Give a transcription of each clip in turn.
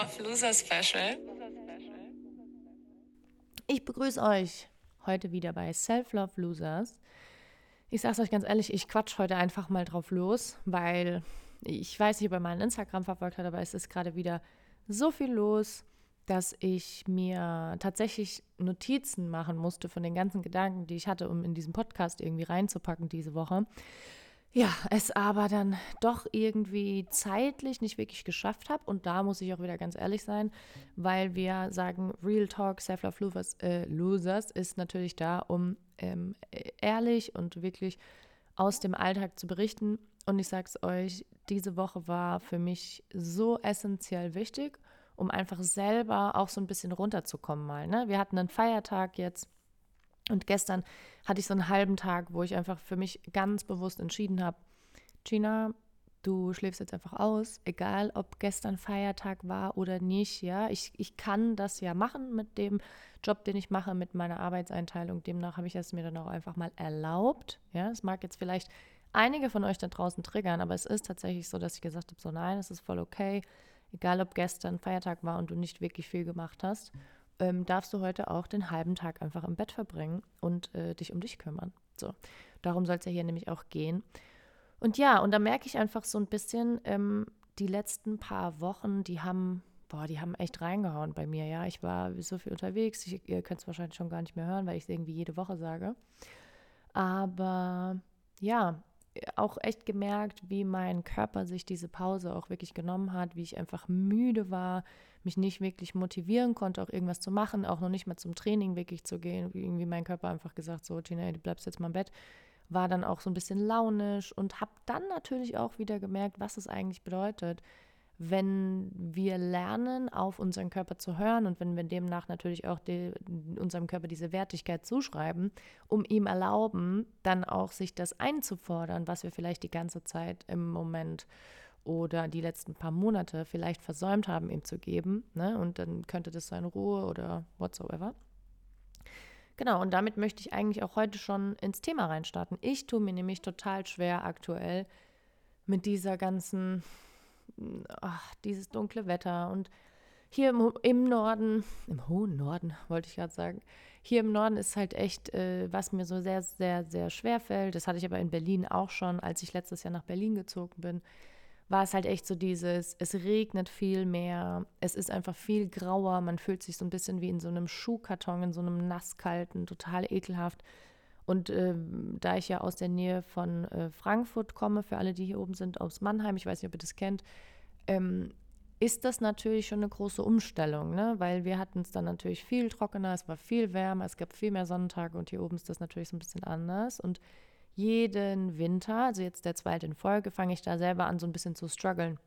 Self-Love Loser Special. Ich begrüße euch heute wieder bei Self-Love Losers. Ich sage es euch ganz ehrlich, ich quatsch heute einfach mal drauf los, weil ich weiß nicht, ob ihr meinen Instagram verfolgt habt, aber es ist gerade wieder so viel los, dass ich mir tatsächlich Notizen machen musste von den ganzen Gedanken, die ich hatte, um in diesen Podcast irgendwie reinzupacken diese Woche. Ja, es aber dann doch irgendwie zeitlich nicht wirklich geschafft habe. Und da muss ich auch wieder ganz ehrlich sein, weil wir sagen, Real Talk, Self-Love Losers, äh, Losers ist natürlich da, um ähm, ehrlich und wirklich aus dem Alltag zu berichten. Und ich sage es euch, diese Woche war für mich so essentiell wichtig, um einfach selber auch so ein bisschen runterzukommen mal. Ne? Wir hatten einen Feiertag jetzt und gestern hatte ich so einen halben Tag, wo ich einfach für mich ganz bewusst entschieden habe, Gina, du schläfst jetzt einfach aus, egal ob gestern Feiertag war oder nicht, ja. Ich, ich kann das ja machen mit dem Job, den ich mache, mit meiner Arbeitseinteilung. Demnach habe ich es mir dann auch einfach mal erlaubt, ja. Es mag jetzt vielleicht einige von euch da draußen triggern, aber es ist tatsächlich so, dass ich gesagt habe, so nein, es ist voll okay, egal ob gestern Feiertag war und du nicht wirklich viel gemacht hast ähm, darfst du heute auch den halben Tag einfach im Bett verbringen und äh, dich um dich kümmern. So, darum soll es ja hier nämlich auch gehen. Und ja, und da merke ich einfach so ein bisschen, ähm, die letzten paar Wochen, die haben, boah, die haben echt reingehauen bei mir, ja. Ich war so viel unterwegs, ich, ihr könnt es wahrscheinlich schon gar nicht mehr hören, weil ich es irgendwie jede Woche sage. Aber ja, auch echt gemerkt, wie mein Körper sich diese Pause auch wirklich genommen hat, wie ich einfach müde war, mich nicht wirklich motivieren konnte, auch irgendwas zu machen, auch noch nicht mal zum Training wirklich zu gehen. Wie irgendwie mein Körper einfach gesagt, so Gina, du bleibst jetzt mal im Bett. War dann auch so ein bisschen launisch und habe dann natürlich auch wieder gemerkt, was es eigentlich bedeutet, wenn wir lernen, auf unseren Körper zu hören und wenn wir demnach natürlich auch die, unserem Körper diese Wertigkeit zuschreiben, um ihm erlauben, dann auch sich das einzufordern, was wir vielleicht die ganze Zeit im Moment oder die letzten paar Monate vielleicht versäumt haben, ihm zu geben. Ne? Und dann könnte das sein Ruhe oder whatsoever. Genau, und damit möchte ich eigentlich auch heute schon ins Thema reinstarten. Ich tue mir nämlich total schwer aktuell mit dieser ganzen ach, dieses dunkle Wetter und hier im, im, Norden, im hohen Norden wollte ich gerade sagen, hier im Norden ist halt echt, äh, was mir so sehr, sehr, sehr schwer fällt. Das hatte ich aber in Berlin auch schon, als ich letztes Jahr nach Berlin gezogen bin, war es halt echt so dieses, es regnet viel mehr, es ist einfach viel grauer, man fühlt sich so ein bisschen wie in so einem Schuhkarton, in so einem nasskalten, total ekelhaft. Und äh, da ich ja aus der Nähe von äh, Frankfurt komme, für alle, die hier oben sind, aus Mannheim, ich weiß nicht, ob ihr das kennt, ähm, ist das natürlich schon eine große Umstellung, ne? weil wir hatten es dann natürlich viel trockener, es war viel wärmer, es gab viel mehr Sonnentage und hier oben ist das natürlich so ein bisschen anders. Und jeden Winter, also jetzt der zweite in Folge, fange ich da selber an, so ein bisschen zu strugglen.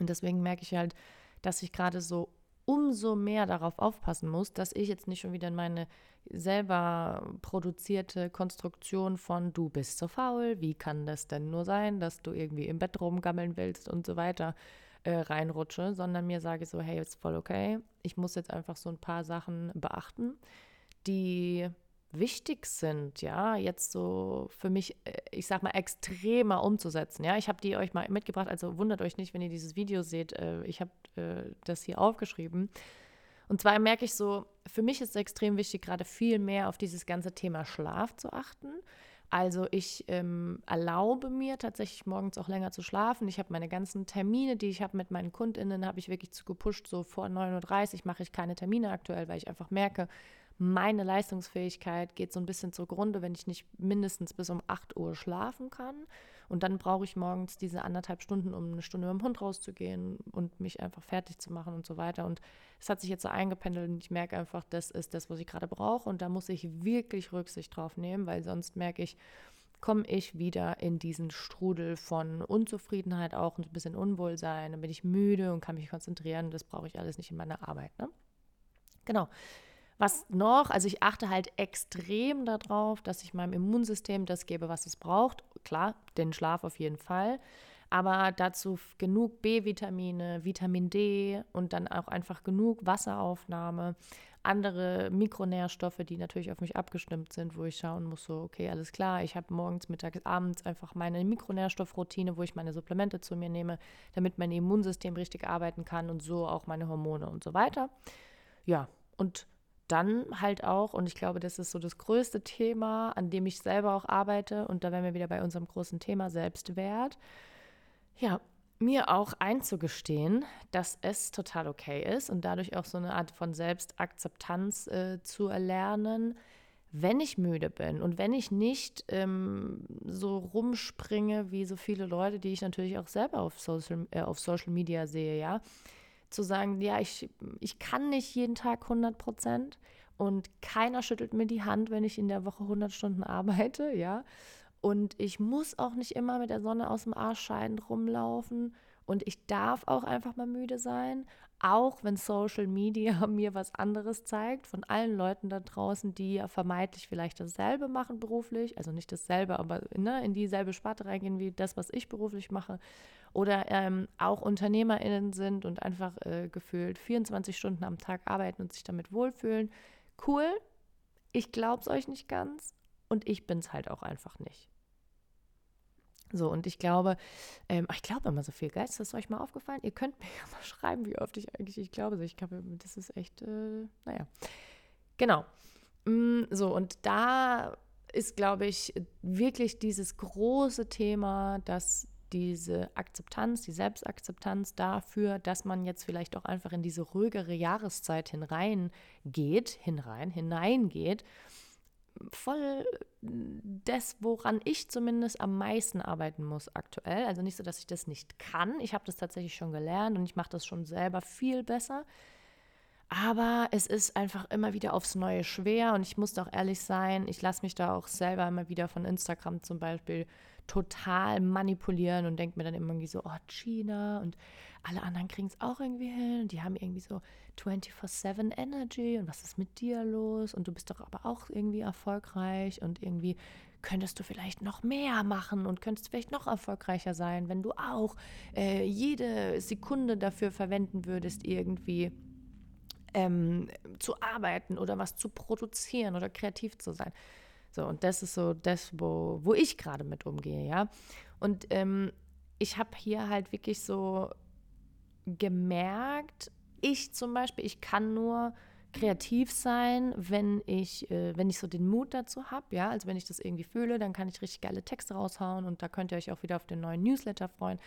Und deswegen merke ich halt, dass ich gerade so umso mehr darauf aufpassen muss, dass ich jetzt nicht schon wieder in meine selber produzierte Konstruktion von du bist so faul, wie kann das denn nur sein, dass du irgendwie im Bett rumgammeln willst und so weiter äh, reinrutsche, sondern mir sage so, hey, ist voll okay, ich muss jetzt einfach so ein paar Sachen beachten, die wichtig sind, ja, jetzt so für mich, äh, ich sag mal, extremer umzusetzen. Ja, ich habe die euch mal mitgebracht, also wundert euch nicht, wenn ihr dieses Video seht. Äh, ich habe äh, das hier aufgeschrieben. Und zwar merke ich so, für mich ist es extrem wichtig, gerade viel mehr auf dieses ganze Thema Schlaf zu achten. Also ich ähm, erlaube mir tatsächlich morgens auch länger zu schlafen. Ich habe meine ganzen Termine, die ich habe mit meinen KundInnen, habe ich wirklich zu gepusht. So vor 9.30 Uhr mache ich keine Termine aktuell, weil ich einfach merke, meine Leistungsfähigkeit geht so ein bisschen zugrunde, wenn ich nicht mindestens bis um 8 Uhr schlafen kann. Und dann brauche ich morgens diese anderthalb Stunden, um eine Stunde mit dem Hund rauszugehen und mich einfach fertig zu machen und so weiter. Und es hat sich jetzt so eingependelt und ich merke einfach, das ist das, was ich gerade brauche. Und da muss ich wirklich Rücksicht drauf nehmen, weil sonst merke ich, komme ich wieder in diesen Strudel von Unzufriedenheit auch und ein bisschen Unwohlsein. Dann bin ich müde und kann mich konzentrieren. Das brauche ich alles nicht in meiner Arbeit. Ne? Genau. Was noch? Also ich achte halt extrem darauf, dass ich meinem Immunsystem das gebe, was es braucht. Klar, den Schlaf auf jeden Fall. aber dazu genug B-Vitamine, Vitamin D und dann auch einfach genug Wasseraufnahme, andere Mikronährstoffe, die natürlich auf mich abgestimmt sind, wo ich schauen muss, so, okay, alles klar, ich habe morgens, mittags, abends einfach meine Mikronährstoffroutine, wo ich meine Supplemente zu mir nehme, damit mein Immunsystem richtig arbeiten kann und so auch meine Hormone und so weiter. Ja, und dann halt auch, und ich glaube, das ist so das größte Thema, an dem ich selber auch arbeite, und da wären wir wieder bei unserem großen Thema Selbstwert. Ja, mir auch einzugestehen, dass es total okay ist und dadurch auch so eine Art von Selbstakzeptanz äh, zu erlernen, wenn ich müde bin und wenn ich nicht ähm, so rumspringe wie so viele Leute, die ich natürlich auch selber auf Social, äh, auf Social Media sehe, ja, zu sagen, ja, ich, ich kann nicht jeden Tag 100 Prozent und keiner schüttelt mir die Hand, wenn ich in der Woche 100 Stunden arbeite, ja. Und ich muss auch nicht immer mit der Sonne aus dem Arsch scheiden rumlaufen. Und ich darf auch einfach mal müde sein, auch wenn Social Media mir was anderes zeigt, von allen Leuten da draußen, die ja vermeintlich vielleicht dasselbe machen beruflich, also nicht dasselbe, aber ne, in dieselbe Sparte reingehen wie das, was ich beruflich mache oder ähm, auch UnternehmerInnen sind und einfach äh, gefühlt 24 Stunden am Tag arbeiten und sich damit wohlfühlen. Cool, ich glaube es euch nicht ganz und ich bin es halt auch einfach nicht. So, und ich glaube, ähm, ich glaube immer so viel. Geist, ist das euch mal aufgefallen? Ihr könnt mir ja mal schreiben, wie oft ich eigentlich, ich glaube, ich glaube, das ist echt, äh, naja. Genau. Mm, so, und da ist, glaube ich, wirklich dieses große Thema, dass diese Akzeptanz, die Selbstakzeptanz dafür, dass man jetzt vielleicht auch einfach in diese ruhigere Jahreszeit hineingeht, hinein, hineingeht, voll das, woran ich zumindest am meisten arbeiten muss aktuell. Also nicht so, dass ich das nicht kann. Ich habe das tatsächlich schon gelernt und ich mache das schon selber viel besser. Aber es ist einfach immer wieder aufs Neue schwer und ich muss auch ehrlich sein, ich lasse mich da auch selber immer wieder von Instagram zum Beispiel total manipulieren und denke mir dann immer irgendwie so, oh, China und alle anderen kriegen es auch irgendwie hin und die haben irgendwie so 24-7 Energy und was ist mit dir los und du bist doch aber auch irgendwie erfolgreich und irgendwie könntest du vielleicht noch mehr machen und könntest vielleicht noch erfolgreicher sein, wenn du auch äh, jede Sekunde dafür verwenden würdest, irgendwie ähm, zu arbeiten oder was zu produzieren oder kreativ zu sein. So, und das ist so das, wo, wo ich gerade mit umgehe, ja. Und ähm, ich habe hier halt wirklich so gemerkt, ich zum Beispiel, ich kann nur kreativ sein, wenn ich, äh, wenn ich so den Mut dazu habe, ja, also wenn ich das irgendwie fühle, dann kann ich richtig geile Texte raushauen und da könnt ihr euch auch wieder auf den neuen Newsletter freuen.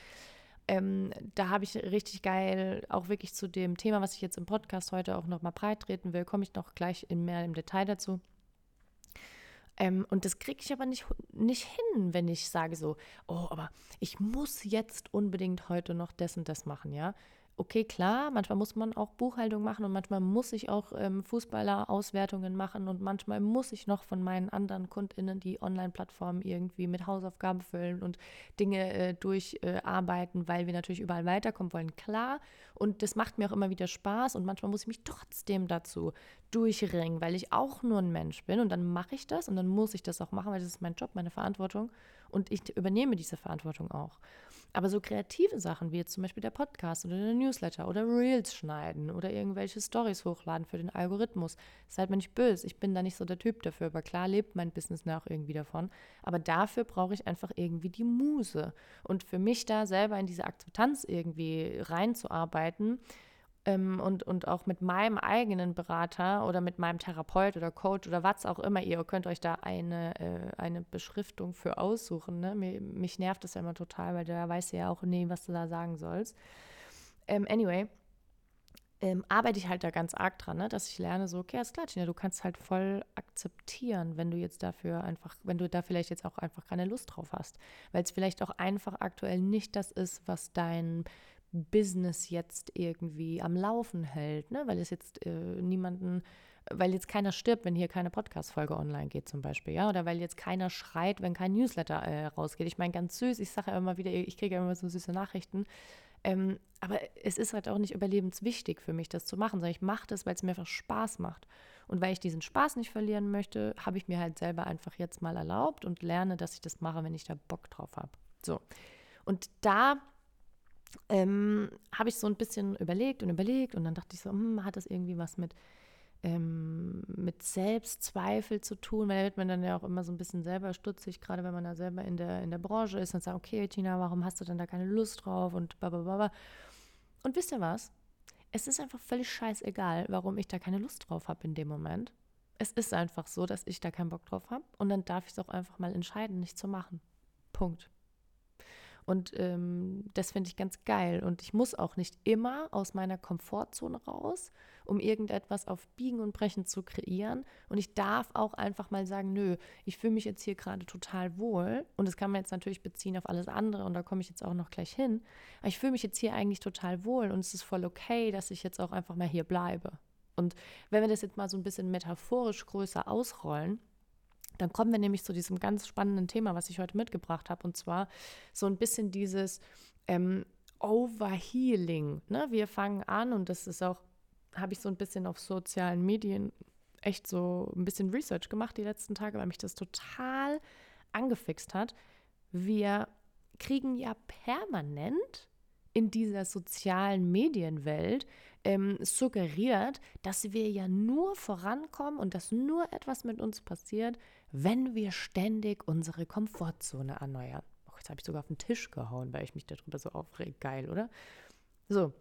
Ähm, da habe ich richtig geil, auch wirklich zu dem Thema, was ich jetzt im Podcast heute auch nochmal breit treten will, komme ich noch gleich in mehr im Detail dazu. Ähm, und das kriege ich aber nicht, nicht hin, wenn ich sage so, oh, aber ich muss jetzt unbedingt heute noch das und das machen, ja okay, klar, manchmal muss man auch Buchhaltung machen und manchmal muss ich auch ähm, Fußballer-Auswertungen machen und manchmal muss ich noch von meinen anderen KundInnen die Online-Plattformen irgendwie mit Hausaufgaben füllen und Dinge äh, durcharbeiten, äh, weil wir natürlich überall weiterkommen wollen. Klar, und das macht mir auch immer wieder Spaß und manchmal muss ich mich trotzdem dazu durchringen, weil ich auch nur ein Mensch bin und dann mache ich das und dann muss ich das auch machen, weil das ist mein Job, meine Verantwortung und ich übernehme diese Verantwortung auch. Aber so kreative Sachen wie jetzt zum Beispiel der Podcast oder der Newsletter oder Reels schneiden oder irgendwelche Stories hochladen für den Algorithmus, seid mir nicht böse. Ich bin da nicht so der Typ dafür, aber klar lebt mein Business nach irgendwie davon. Aber dafür brauche ich einfach irgendwie die Muse. Und für mich da selber in diese Akzeptanz irgendwie reinzuarbeiten, ähm, und, und auch mit meinem eigenen Berater oder mit meinem Therapeut oder Coach oder was auch immer, ihr könnt euch da eine, äh, eine Beschriftung für aussuchen. Ne? Mir, mich nervt das ja immer total, weil da weiß ja auch nie, was du da sagen sollst. Ähm, anyway, ähm, arbeite ich halt da ganz arg dran, ne? dass ich lerne, so, okay, ist klar, Gina, du kannst halt voll akzeptieren, wenn du jetzt dafür einfach, wenn du da vielleicht jetzt auch einfach keine Lust drauf hast, weil es vielleicht auch einfach aktuell nicht das ist, was dein Business jetzt irgendwie am Laufen hält, ne? weil es jetzt äh, niemanden, weil jetzt keiner stirbt, wenn hier keine Podcast-Folge online geht zum Beispiel, ja, oder weil jetzt keiner schreit, wenn kein Newsletter äh, rausgeht. Ich meine, ganz süß, ich sage ja immer wieder, ich kriege ja immer so süße Nachrichten, ähm, aber es ist halt auch nicht überlebenswichtig für mich, das zu machen, sondern ich mache das, weil es mir einfach Spaß macht. Und weil ich diesen Spaß nicht verlieren möchte, habe ich mir halt selber einfach jetzt mal erlaubt und lerne, dass ich das mache, wenn ich da Bock drauf habe. So. Und da ähm, habe ich so ein bisschen überlegt und überlegt und dann dachte ich so, hm, hat das irgendwie was mit, ähm, mit Selbstzweifel zu tun? Weil da wird man dann ja auch immer so ein bisschen selber stutzig, gerade wenn man da selber in der, in der Branche ist und sagt, okay, Tina, warum hast du denn da keine Lust drauf und blablabla. Und wisst ihr was? Es ist einfach völlig scheißegal, warum ich da keine Lust drauf habe in dem Moment. Es ist einfach so, dass ich da keinen Bock drauf habe und dann darf ich es auch einfach mal entscheiden, nicht zu machen. Punkt. Und ähm, das finde ich ganz geil. Und ich muss auch nicht immer aus meiner Komfortzone raus, um irgendetwas auf Biegen und Brechen zu kreieren. Und ich darf auch einfach mal sagen, nö, ich fühle mich jetzt hier gerade total wohl. Und das kann man jetzt natürlich beziehen auf alles andere. Und da komme ich jetzt auch noch gleich hin. Aber ich fühle mich jetzt hier eigentlich total wohl. Und es ist voll okay, dass ich jetzt auch einfach mal hier bleibe. Und wenn wir das jetzt mal so ein bisschen metaphorisch größer ausrollen, dann kommen wir nämlich zu diesem ganz spannenden Thema, was ich heute mitgebracht habe, und zwar so ein bisschen dieses ähm, Overhealing. Ne? Wir fangen an, und das ist auch, habe ich so ein bisschen auf sozialen Medien echt so ein bisschen Research gemacht die letzten Tage, weil mich das total angefixt hat. Wir kriegen ja permanent in dieser sozialen Medienwelt ähm, suggeriert, dass wir ja nur vorankommen und dass nur etwas mit uns passiert, wenn wir ständig unsere Komfortzone erneuern. Oh, jetzt habe ich sogar auf den Tisch gehauen, weil ich mich darüber so aufrege. Geil, oder? So.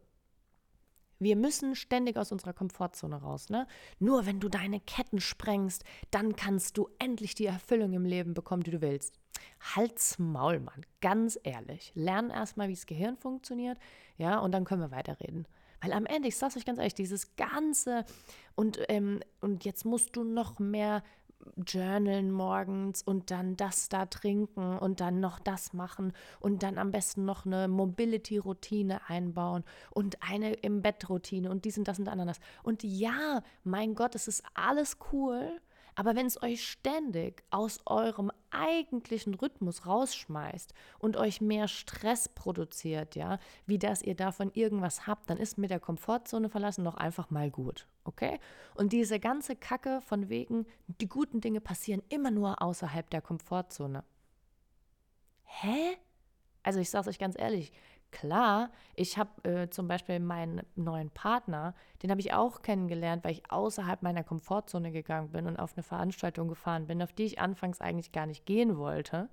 Wir müssen ständig aus unserer Komfortzone raus. Ne? Nur wenn du deine Ketten sprengst, dann kannst du endlich die Erfüllung im Leben bekommen, die du willst. Halt's Maul, Mann. Ganz ehrlich. Lern erstmal, wie das Gehirn funktioniert. Ja, und dann können wir weiterreden. Weil am Ende, ich sag's euch ganz ehrlich, dieses Ganze und, ähm, und jetzt musst du noch mehr journalen morgens und dann das da trinken und dann noch das machen und dann am besten noch eine Mobility-Routine einbauen und eine im Bett-Routine und dies und das und anderes. Und ja, mein Gott, es ist alles cool, aber wenn es euch ständig aus eurem eigentlichen Rhythmus rausschmeißt und euch mehr Stress produziert, ja, wie dass ihr davon irgendwas habt, dann ist mit der Komfortzone verlassen doch einfach mal gut, okay? Und diese ganze Kacke von wegen, die guten Dinge passieren immer nur außerhalb der Komfortzone. Hä? Also ich sage euch ganz ehrlich, Klar, ich habe äh, zum Beispiel meinen neuen Partner, den habe ich auch kennengelernt, weil ich außerhalb meiner Komfortzone gegangen bin und auf eine Veranstaltung gefahren bin, auf die ich anfangs eigentlich gar nicht gehen wollte.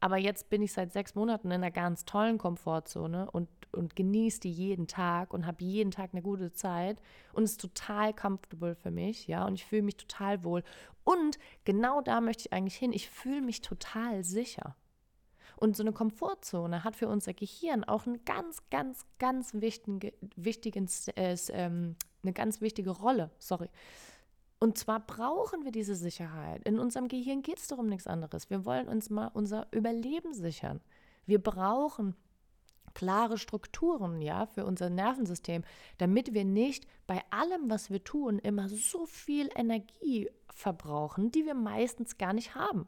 Aber jetzt bin ich seit sechs Monaten in einer ganz tollen Komfortzone und, und genieße die jeden Tag und habe jeden Tag eine gute Zeit und ist total comfortable für mich, ja, und ich fühle mich total wohl. Und genau da möchte ich eigentlich hin. Ich fühle mich total sicher. Und so eine Komfortzone hat für unser Gehirn auch einen ganz, ganz, ganz wichtigen, wichtigen äh, ähm, eine ganz wichtige Rolle. Sorry. Und zwar brauchen wir diese Sicherheit. In unserem Gehirn geht es darum nichts anderes. Wir wollen uns mal unser Überleben sichern. Wir brauchen klare Strukturen, ja, für unser Nervensystem, damit wir nicht bei allem, was wir tun, immer so viel Energie verbrauchen, die wir meistens gar nicht haben.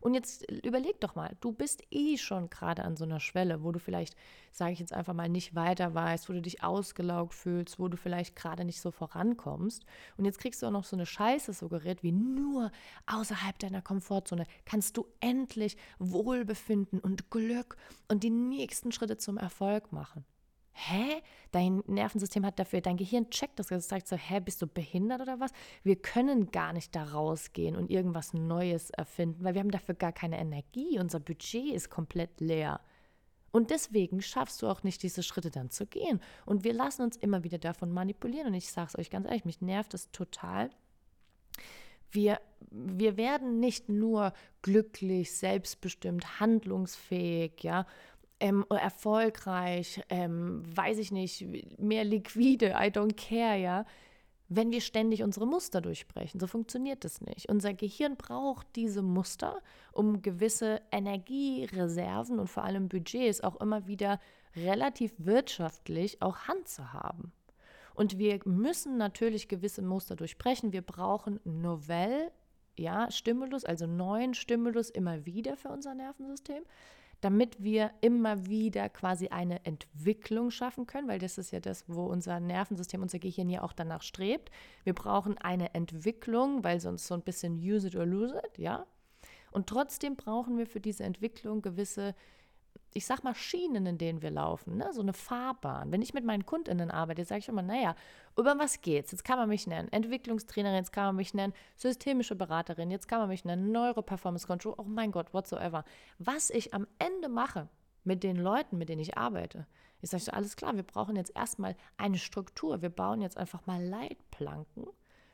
Und jetzt überleg doch mal, du bist eh schon gerade an so einer Schwelle, wo du vielleicht, sage ich jetzt einfach mal, nicht weiter weißt, wo du dich ausgelaugt fühlst, wo du vielleicht gerade nicht so vorankommst. Und jetzt kriegst du auch noch so eine Scheiße suggeriert, wie nur außerhalb deiner Komfortzone kannst du endlich Wohlbefinden und Glück und die nächsten Schritte zum Erfolg machen hä? Dein Nervensystem hat dafür, dein Gehirn checkt das, es sagt so, hä, bist du behindert oder was? Wir können gar nicht da rausgehen und irgendwas Neues erfinden, weil wir haben dafür gar keine Energie. Unser Budget ist komplett leer. Und deswegen schaffst du auch nicht, diese Schritte dann zu gehen. Und wir lassen uns immer wieder davon manipulieren. Und ich sage es euch ganz ehrlich, mich nervt das total. Wir, wir werden nicht nur glücklich, selbstbestimmt, handlungsfähig, ja, ähm, erfolgreich, ähm, weiß ich nicht, mehr liquide, I don't care, ja, wenn wir ständig unsere Muster durchbrechen. So funktioniert das nicht. Unser Gehirn braucht diese Muster, um gewisse Energiereserven und vor allem Budgets auch immer wieder relativ wirtschaftlich auch Hand zu haben. Und wir müssen natürlich gewisse Muster durchbrechen. Wir brauchen Novell, ja, Stimulus, also neuen Stimulus immer wieder für unser Nervensystem damit wir immer wieder quasi eine Entwicklung schaffen können, weil das ist ja das, wo unser Nervensystem, unser Gehirn ja auch danach strebt. Wir brauchen eine Entwicklung, weil sonst so ein bisschen use it or lose it, ja. Und trotzdem brauchen wir für diese Entwicklung gewisse ich sag mal, Schienen, in denen wir laufen, ne? so eine Fahrbahn. Wenn ich mit meinen KundInnen arbeite, sage ich immer, naja, über was geht's? Jetzt kann man mich nennen Entwicklungstrainerin, jetzt kann man mich nennen systemische Beraterin, jetzt kann man mich nennen Neuroperformance Control, oh mein Gott, whatsoever. Was ich am Ende mache mit den Leuten, mit denen ich arbeite, ich sage alles klar, wir brauchen jetzt erstmal eine Struktur. Wir bauen jetzt einfach mal Leitplanken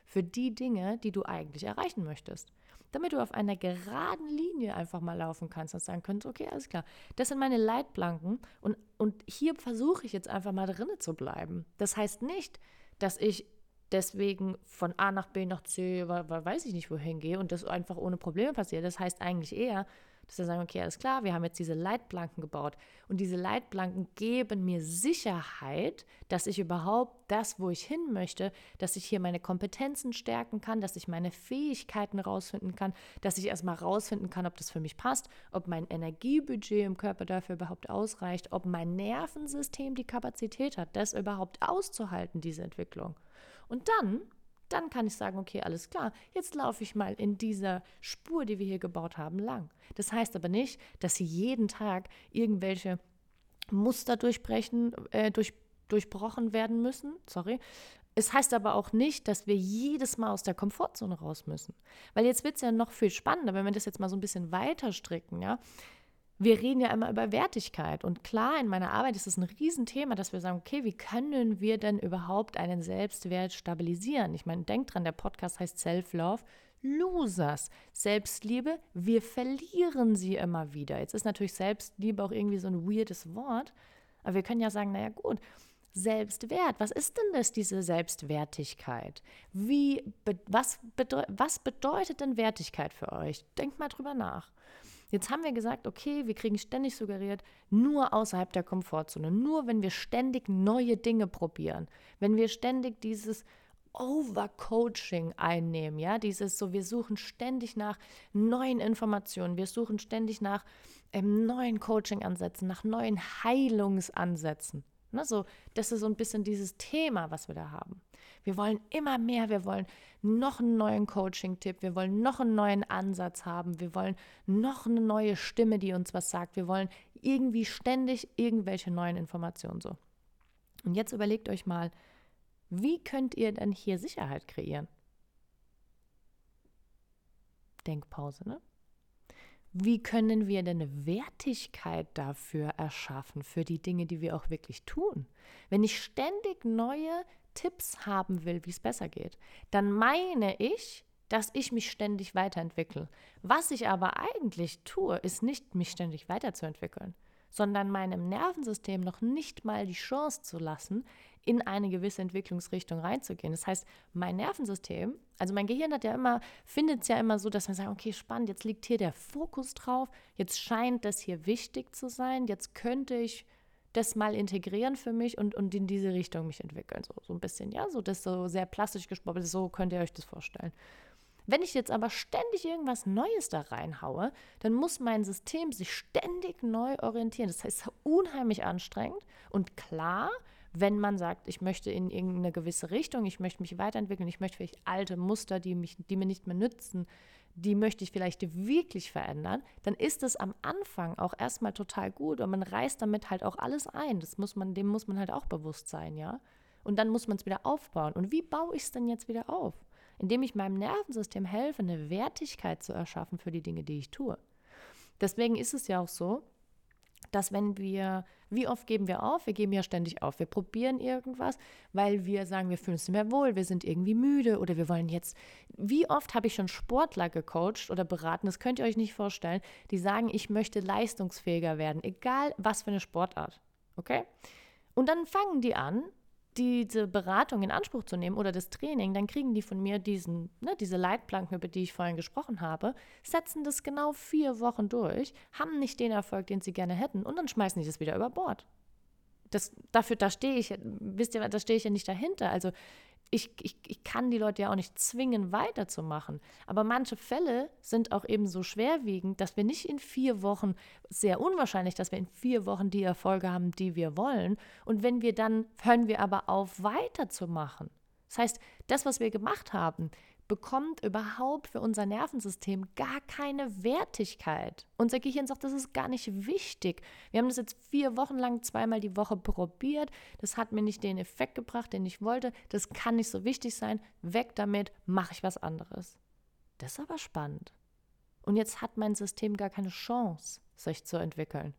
für die Dinge, die du eigentlich erreichen möchtest damit du auf einer geraden Linie einfach mal laufen kannst und sagen könntest, okay, alles klar, das sind meine Leitplanken und, und hier versuche ich jetzt einfach mal drinnen zu bleiben. Das heißt nicht, dass ich deswegen von A nach B nach C, weiß ich nicht wohin gehe und das einfach ohne Probleme passiert. Das heißt eigentlich eher, dass wir sagen, okay, alles klar, wir haben jetzt diese Leitplanken gebaut und diese Leitplanken geben mir Sicherheit, dass ich überhaupt das, wo ich hin möchte, dass ich hier meine Kompetenzen stärken kann, dass ich meine Fähigkeiten rausfinden kann, dass ich erstmal rausfinden kann, ob das für mich passt, ob mein Energiebudget im Körper dafür überhaupt ausreicht, ob mein Nervensystem die Kapazität hat, das überhaupt auszuhalten, diese Entwicklung. Und dann dann kann ich sagen, okay, alles klar, jetzt laufe ich mal in dieser Spur, die wir hier gebaut haben, lang. Das heißt aber nicht, dass sie jeden Tag irgendwelche Muster durchbrechen, äh, durch, durchbrochen werden müssen. Sorry. Es heißt aber auch nicht, dass wir jedes Mal aus der Komfortzone raus müssen. Weil jetzt wird es ja noch viel spannender, wenn wir das jetzt mal so ein bisschen weiter stricken, ja wir reden ja immer über Wertigkeit. Und klar, in meiner Arbeit ist es ein Riesenthema, dass wir sagen, okay, wie können wir denn überhaupt einen Selbstwert stabilisieren? Ich meine, denkt dran, der Podcast heißt Self-Love. Losers. Selbstliebe, wir verlieren sie immer wieder. Jetzt ist natürlich Selbstliebe auch irgendwie so ein weirdes Wort, aber wir können ja sagen, naja gut, Selbstwert, was ist denn das, diese Selbstwertigkeit? Wie, was, bedeu was bedeutet denn Wertigkeit für euch? Denkt mal drüber nach. Jetzt haben wir gesagt, okay, wir kriegen ständig suggeriert, nur außerhalb der Komfortzone, nur wenn wir ständig neue Dinge probieren, wenn wir ständig dieses Overcoaching einnehmen, ja, dieses so, wir suchen ständig nach neuen Informationen, wir suchen ständig nach ähm, neuen Coaching-Ansätzen, nach neuen Heilungsansätzen. Ne, so, das ist so ein bisschen dieses Thema, was wir da haben. Wir wollen immer mehr, wir wollen noch einen neuen Coaching-Tipp, wir wollen noch einen neuen Ansatz haben, wir wollen noch eine neue Stimme, die uns was sagt, wir wollen irgendwie ständig irgendwelche neuen Informationen so. Und jetzt überlegt euch mal, wie könnt ihr denn hier Sicherheit kreieren? Denkpause, ne? Wie können wir denn eine Wertigkeit dafür erschaffen, für die Dinge, die wir auch wirklich tun? Wenn ich ständig neue Tipps haben will, wie es besser geht, dann meine ich, dass ich mich ständig weiterentwickle. Was ich aber eigentlich tue, ist nicht, mich ständig weiterzuentwickeln, sondern meinem Nervensystem noch nicht mal die Chance zu lassen, in eine gewisse Entwicklungsrichtung reinzugehen. Das heißt, mein Nervensystem, also mein Gehirn hat ja immer, findet es ja immer so, dass man sagt, okay, spannend, jetzt liegt hier der Fokus drauf, jetzt scheint das hier wichtig zu sein, jetzt könnte ich das mal integrieren für mich und, und in diese Richtung mich entwickeln. So, so ein bisschen, ja, so das so sehr plastisch gesprochen, so könnt ihr euch das vorstellen. Wenn ich jetzt aber ständig irgendwas Neues da reinhaue, dann muss mein System sich ständig neu orientieren. Das heißt, unheimlich anstrengend und klar, wenn man sagt, ich möchte in irgendeine gewisse Richtung, ich möchte mich weiterentwickeln, ich möchte vielleicht alte Muster, die, mich, die mir nicht mehr nützen, die möchte ich vielleicht wirklich verändern, dann ist es am Anfang auch erstmal total gut und man reißt damit halt auch alles ein. Das muss man, dem muss man halt auch bewusst sein, ja. Und dann muss man es wieder aufbauen. Und wie baue ich es denn jetzt wieder auf? Indem ich meinem Nervensystem helfe, eine Wertigkeit zu erschaffen für die Dinge, die ich tue. Deswegen ist es ja auch so, dass wenn wir, wie oft geben wir auf? Wir geben ja ständig auf. Wir probieren irgendwas, weil wir sagen, wir fühlen uns nicht mehr wohl, wir sind irgendwie müde oder wir wollen jetzt. Wie oft habe ich schon Sportler gecoacht oder beraten, das könnt ihr euch nicht vorstellen, die sagen, ich möchte leistungsfähiger werden, egal was für eine Sportart. Okay? Und dann fangen die an, diese Beratung in Anspruch zu nehmen oder das Training, dann kriegen die von mir diesen, ne, diese Leitplanken, über die ich vorhin gesprochen habe, setzen das genau vier Wochen durch, haben nicht den Erfolg, den sie gerne hätten und dann schmeißen die das wieder über Bord. Das, dafür, da stehe ich, wisst ihr, da stehe ich ja nicht dahinter. Also ich, ich, ich kann die Leute ja auch nicht zwingen, weiterzumachen. Aber manche Fälle sind auch eben so schwerwiegend, dass wir nicht in vier Wochen, sehr unwahrscheinlich, dass wir in vier Wochen die Erfolge haben, die wir wollen. Und wenn wir dann, hören wir aber auf, weiterzumachen. Das heißt, das, was wir gemacht haben, bekommt überhaupt für unser Nervensystem gar keine Wertigkeit. Unser Gehirn sagt, das ist gar nicht wichtig. Wir haben das jetzt vier Wochen lang zweimal die Woche probiert. Das hat mir nicht den Effekt gebracht, den ich wollte. Das kann nicht so wichtig sein. Weg damit, mache ich was anderes. Das ist aber spannend. Und jetzt hat mein System gar keine Chance, sich zu entwickeln,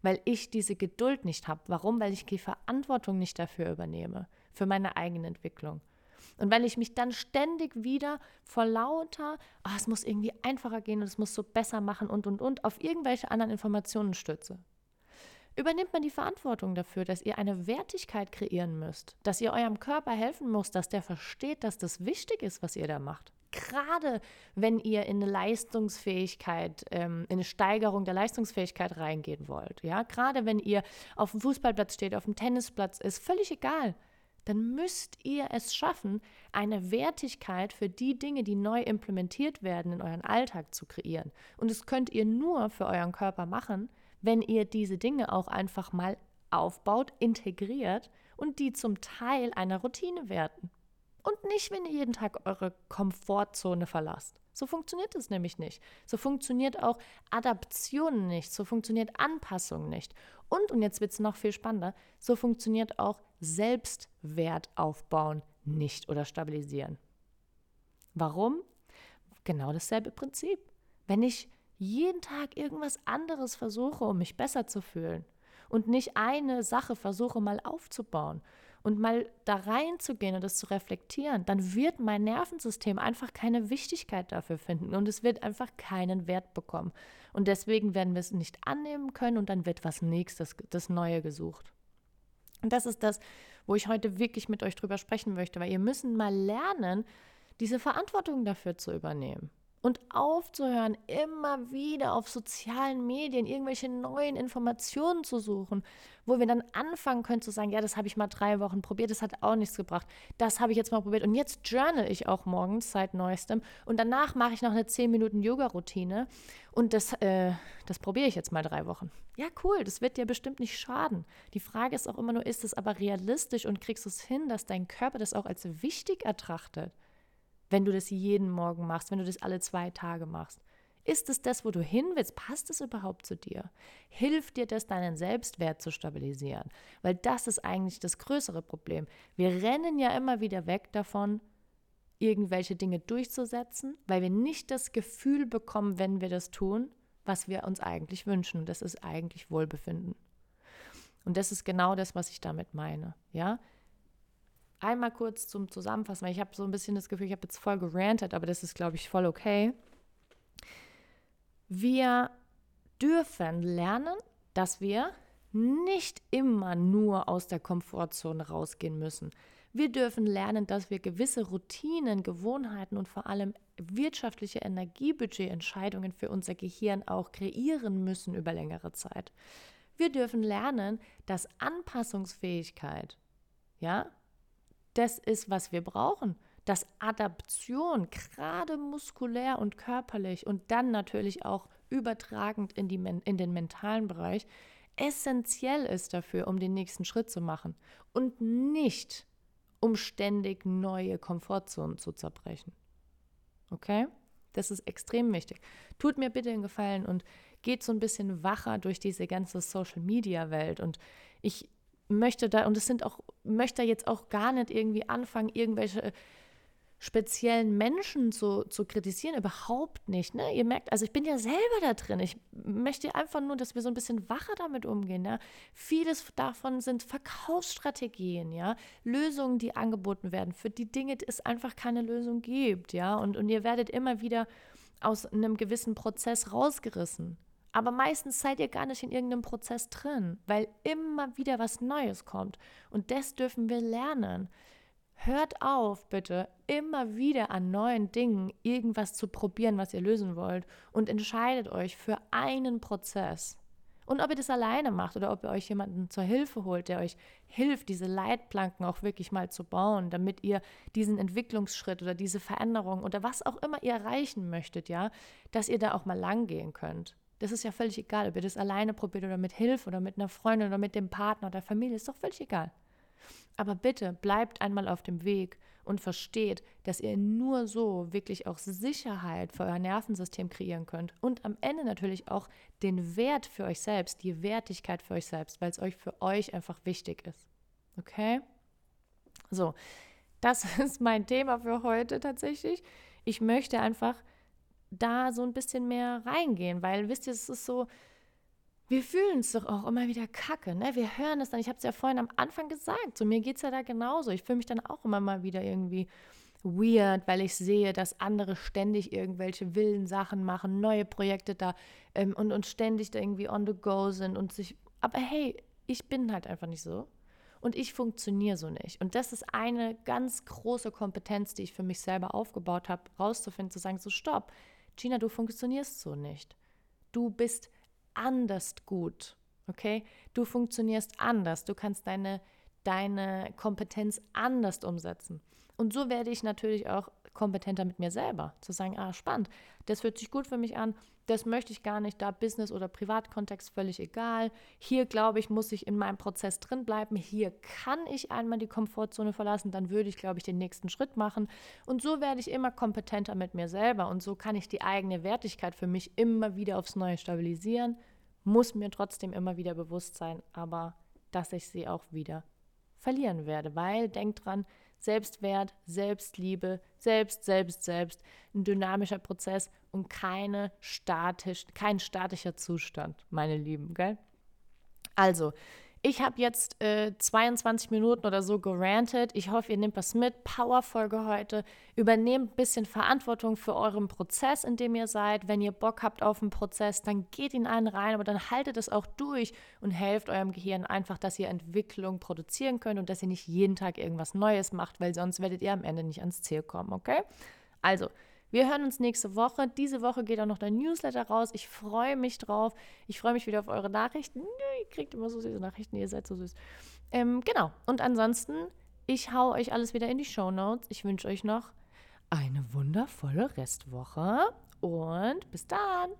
weil ich diese Geduld nicht habe. Warum? Weil ich die Verantwortung nicht dafür übernehme, für meine eigene Entwicklung. Und weil ich mich dann ständig wieder vor lauter, oh, es muss irgendwie einfacher gehen und es muss so besser machen und, und, und, auf irgendwelche anderen Informationen stütze. Übernimmt man die Verantwortung dafür, dass ihr eine Wertigkeit kreieren müsst, dass ihr eurem Körper helfen müsst, dass der versteht, dass das wichtig ist, was ihr da macht. Gerade wenn ihr in eine Leistungsfähigkeit, ähm, in eine Steigerung der Leistungsfähigkeit reingehen wollt. Ja, gerade wenn ihr auf dem Fußballplatz steht, auf dem Tennisplatz, ist völlig egal dann müsst ihr es schaffen, eine Wertigkeit für die Dinge, die neu implementiert werden, in euren Alltag zu kreieren. Und das könnt ihr nur für euren Körper machen, wenn ihr diese Dinge auch einfach mal aufbaut, integriert und die zum Teil einer Routine werden. Und nicht, wenn ihr jeden Tag eure Komfortzone verlasst. So funktioniert es nämlich nicht. So funktioniert auch Adaption nicht. So funktioniert Anpassung nicht. Und, und jetzt wird es noch viel spannender, so funktioniert auch Selbstwert aufbauen nicht oder stabilisieren. Warum? Genau dasselbe Prinzip. Wenn ich jeden Tag irgendwas anderes versuche, um mich besser zu fühlen und nicht eine Sache versuche mal aufzubauen und mal da reinzugehen und das zu reflektieren, dann wird mein Nervensystem einfach keine Wichtigkeit dafür finden und es wird einfach keinen Wert bekommen. Und deswegen werden wir es nicht annehmen können und dann wird was nächstes, das Neue gesucht. Und das ist das, wo ich heute wirklich mit euch drüber sprechen möchte, weil ihr müssen mal lernen, diese Verantwortung dafür zu übernehmen und aufzuhören, immer wieder auf sozialen Medien irgendwelche neuen Informationen zu suchen, wo wir dann anfangen können zu sagen, ja, das habe ich mal drei Wochen probiert, das hat auch nichts gebracht, das habe ich jetzt mal probiert und jetzt journal ich auch morgens seit neuestem und danach mache ich noch eine 10 Minuten Yoga-Routine und das, äh, das probiere ich jetzt mal drei Wochen. Ja, cool, das wird dir bestimmt nicht schaden. Die Frage ist auch immer nur, ist es aber realistisch und kriegst du es hin, dass dein Körper das auch als wichtig ertrachtet? Wenn du das jeden Morgen machst, wenn du das alle zwei Tage machst? Ist es das, wo du hin willst? Passt es überhaupt zu dir? Hilft dir das, deinen Selbstwert zu stabilisieren? Weil das ist eigentlich das größere Problem. Wir rennen ja immer wieder weg davon, irgendwelche Dinge durchzusetzen, weil wir nicht das Gefühl bekommen, wenn wir das tun, was wir uns eigentlich wünschen. Und das ist eigentlich Wohlbefinden. Und das ist genau das, was ich damit meine. Ja, einmal kurz zum Zusammenfassen, weil ich habe so ein bisschen das Gefühl, ich habe jetzt voll gerantet, aber das ist, glaube ich, voll okay. Wir dürfen lernen, dass wir nicht immer nur aus der Komfortzone rausgehen müssen. Wir dürfen lernen, dass wir gewisse Routinen, Gewohnheiten und vor allem wirtschaftliche Energiebudgetentscheidungen für unser Gehirn auch kreieren müssen über längere Zeit. Wir dürfen lernen, dass Anpassungsfähigkeit, ja, das ist, was wir brauchen. Dass Adaption, gerade muskulär und körperlich und dann natürlich auch übertragend in, die, in den mentalen Bereich, essentiell ist dafür, um den nächsten Schritt zu machen und nicht, um ständig neue Komfortzonen zu zerbrechen. Okay? Das ist extrem wichtig. Tut mir bitte einen Gefallen und geht so ein bisschen wacher durch diese ganze Social-Media-Welt. Und ich möchte da, und es sind auch, möchte jetzt auch gar nicht irgendwie anfangen, irgendwelche speziellen Menschen zu, zu kritisieren, überhaupt nicht. Ne? Ihr merkt, also ich bin ja selber da drin. Ich möchte einfach nur, dass wir so ein bisschen wacher damit umgehen. Ja? Vieles davon sind Verkaufsstrategien, ja, Lösungen, die angeboten werden für die Dinge, die es einfach keine Lösung gibt, ja. Und, und ihr werdet immer wieder aus einem gewissen Prozess rausgerissen. Aber meistens seid ihr gar nicht in irgendeinem Prozess drin, weil immer wieder was Neues kommt. Und das dürfen wir lernen. Hört auf, bitte, immer wieder an neuen Dingen irgendwas zu probieren, was ihr lösen wollt. Und entscheidet euch für einen Prozess. Und ob ihr das alleine macht oder ob ihr euch jemanden zur Hilfe holt, der euch hilft, diese Leitplanken auch wirklich mal zu bauen, damit ihr diesen Entwicklungsschritt oder diese Veränderung oder was auch immer ihr erreichen möchtet, ja, dass ihr da auch mal lang gehen könnt. Das ist ja völlig egal, ob ihr das alleine probiert oder mit Hilfe oder mit einer Freundin oder mit dem Partner oder der Familie, ist doch völlig egal. Aber bitte bleibt einmal auf dem Weg und versteht, dass ihr nur so wirklich auch Sicherheit für euer Nervensystem kreieren könnt und am Ende natürlich auch den Wert für euch selbst, die Wertigkeit für euch selbst, weil es euch für euch einfach wichtig ist. Okay? So, das ist mein Thema für heute tatsächlich. Ich möchte einfach da so ein bisschen mehr reingehen, weil wisst ihr, es ist so, wir fühlen es doch auch immer wieder kacke, ne? Wir hören es dann, ich habe es ja vorhin am Anfang gesagt, so mir geht es ja da genauso. Ich fühle mich dann auch immer mal wieder irgendwie weird, weil ich sehe, dass andere ständig irgendwelche wilden Sachen machen, neue Projekte da ähm, und, und ständig da irgendwie on the go sind und sich. Aber hey, ich bin halt einfach nicht so. Und ich funktioniere so nicht. Und das ist eine ganz große Kompetenz, die ich für mich selber aufgebaut habe, rauszufinden, zu sagen, so stopp, Gina, du funktionierst so nicht. Du bist anders gut. Okay? Du funktionierst anders. Du kannst deine, deine Kompetenz anders umsetzen. Und so werde ich natürlich auch kompetenter mit mir selber. Zu sagen, ah, spannend, das fühlt sich gut für mich an, das möchte ich gar nicht, da Business- oder Privatkontext völlig egal. Hier, glaube ich, muss ich in meinem Prozess drin bleiben. Hier kann ich einmal die Komfortzone verlassen, dann würde ich, glaube ich, den nächsten Schritt machen. Und so werde ich immer kompetenter mit mir selber. Und so kann ich die eigene Wertigkeit für mich immer wieder aufs Neue stabilisieren, muss mir trotzdem immer wieder bewusst sein, aber dass ich sie auch wieder verlieren werde. Weil, denkt dran, Selbstwert, Selbstliebe, Selbst, Selbst, Selbst, ein dynamischer Prozess und keine statisch, kein statischer Zustand, meine Lieben, gell? Also, ich habe jetzt äh, 22 Minuten oder so gerantet. Ich hoffe, ihr nehmt was mit. Powerfolge heute. Übernehmt ein bisschen Verantwortung für euren Prozess, in dem ihr seid. Wenn ihr Bock habt auf einen Prozess, dann geht in einen rein, aber dann haltet es auch durch und helft eurem Gehirn einfach, dass ihr Entwicklung produzieren könnt und dass ihr nicht jeden Tag irgendwas Neues macht, weil sonst werdet ihr am Ende nicht ans Ziel kommen, okay? Also, wir hören uns nächste Woche. Diese Woche geht auch noch der Newsletter raus. Ich freue mich drauf. Ich freue mich wieder auf eure Nachrichten. Ihr kriegt immer so süße Nachrichten, ihr seid so süß. Ähm, genau. Und ansonsten, ich hau euch alles wieder in die Show Notes. Ich wünsche euch noch eine wundervolle Restwoche und bis dann.